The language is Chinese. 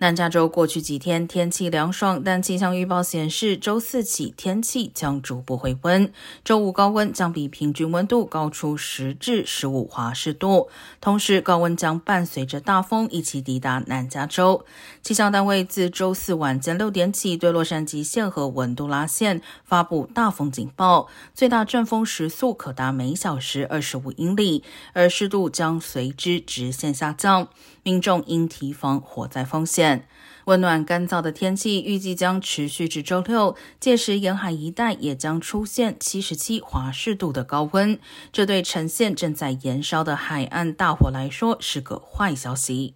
南加州过去几天天气凉爽，但气象预报显示，周四起天气将逐步回温。周五高温将比平均温度高出十至十五华氏度，同时高温将伴随着大风一起抵达南加州。气象单位自周四晚间六点起，对洛杉矶县和文杜拉县发布大风警报，最大阵风时速可达每小时二十五英里，而湿度将随之直线下降，民众应提防火灾风险。温暖干燥的天气预计将持续至周六，届时沿海一带也将出现七十七华氏度的高温，这对呈现正在燃烧的海岸大火来说是个坏消息。